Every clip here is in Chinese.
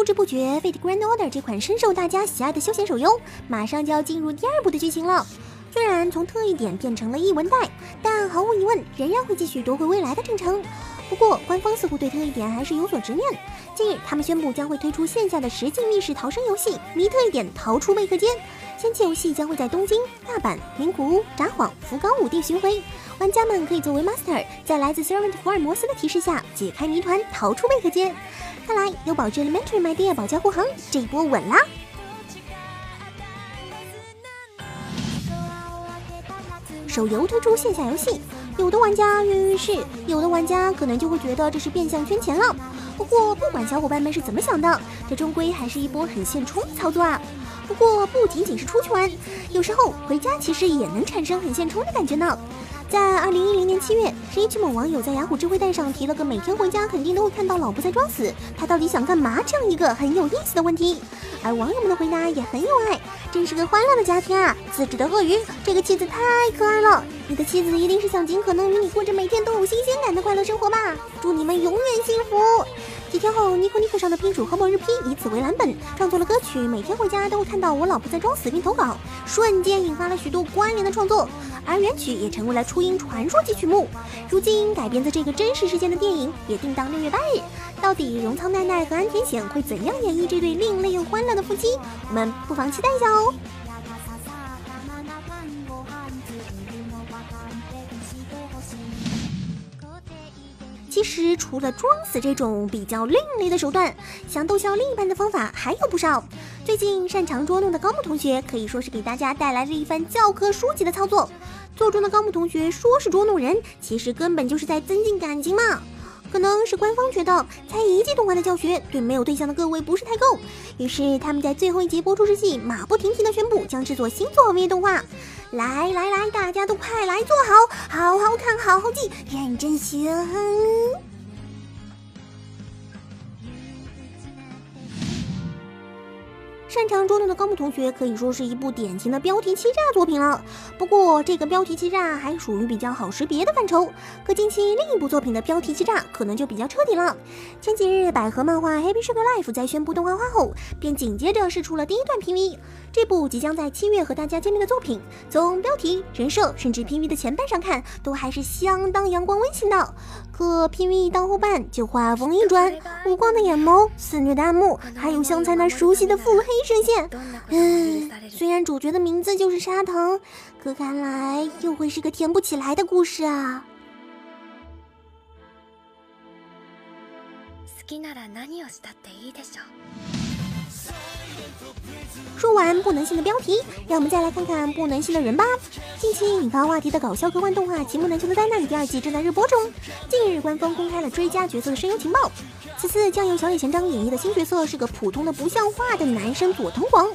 不知不觉，《Fate Grand Order》这款深受大家喜爱的休闲手游，马上就要进入第二部的剧情了。虽然从特异点变成了异文带，但毫无疑问，仍然会继续夺回未来的征程。不过，官方似乎对特异点还是有所执念。近日，他们宣布将会推出线下的实际密室逃生游戏《迷特异点：逃出贝壳间》。先期游戏将会在东京、大阪、名古屋、札幌、福冈五地巡回，玩家们可以作为 Master，在来自 Servant 福尔摩斯的提示下解开谜团，逃出贝壳间。看来有保证 Elementary My Dear 保驾护航，这一波稳啦！手游推出线下游戏。有的玩家跃跃欲试，有的玩家可能就会觉得这是变相圈钱了。不过不管小伙伴们是怎么想的，这终归还是一波很现充的操作啊。不过不仅仅是出去玩，有时候回家其实也能产生很现充的感觉呢。在二零一零年七月，十一区某网友在雅虎智慧带上提了个每天回家肯定都会看到老婆在装死，他到底想干嘛这样一个很有意思的问题。而网友们的回答也很有爱，真是个欢乐的家庭啊！自制的鳄鱼，这个妻子太可爱了。你的妻子一定是想尽可能与你过着每天都有新鲜感的快乐生活吧？祝你们永远幸福。几天后，Nico Nico 上的拼主和末日 P 以此为蓝本创作了歌曲《每天回家都会看到我老婆在装死》并投稿，瞬间引发了许多关联的创作，而原曲也成为了初音传说级曲目。如今改编自这个真实事件的电影也定档六月八日。到底荣仓奈奈和安田显会怎样演绎这对另类又欢乐的夫妻？我们不妨期待一下哦。其实，除了装死这种比较另类的手段，想逗笑另一半的方法还有不少。最近擅长捉弄的高木同学可以说是给大家带来了一番教科书级的操作。作中的高木同学说是捉弄人，其实根本就是在增进感情嘛。可能是官方觉得才一季动画的教学对没有对象的各位不是太够，于是他们在最后一集播出之际，马不停蹄的宣布将制作新作 OVA 动画。来来来，大家都快来坐好，好好看，好好记，认真学。擅长捉弄的高木同学可以说是一部典型的标题欺诈作品了。不过，这个标题欺诈还属于比较好识别的范畴。可近期另一部作品的标题欺诈可能就比较彻底了。前几日，百合漫画《Happy Sugar Life》在宣布动画化后，便紧接着试出了第一段 PV。这部即将在七月和大家见面的作品，从标题、人设，甚至 PV 的前半上看，都还是相当阳光温馨的。可 PVE 当后伴，就画风一转，无光的眼眸，肆虐的暗幕，还有香菜那熟悉的腹黑。声线，嗯，虽然主角的名字就是沙藤，可看来又会是个甜不起来的故事啊。说完不能信的标题，让我们再来看看不能信的人吧。近期引发话题的搞笑科幻动画《奇木难求的灾难》第二季正在热播中。近日，官方公开了追加角色的声优情报。此次将由小野贤章演绎的新角色是个普通的不像话的男生佐藤广。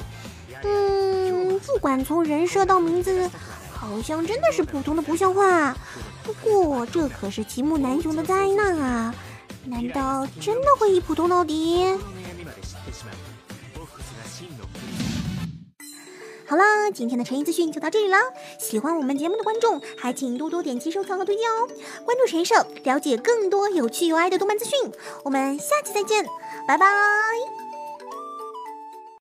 嗯，不管从人设到名字，好像真的是普通的不像话。不过这可是奇木难雄的灾难啊，难道真的会一普通到底？好了，今天的陈毅资讯就到这里了。喜欢我们节目的观众，还请多多点击收藏和推荐哦。关注陈社，了解更多有趣有爱的动漫资讯。我们下期再见，拜拜。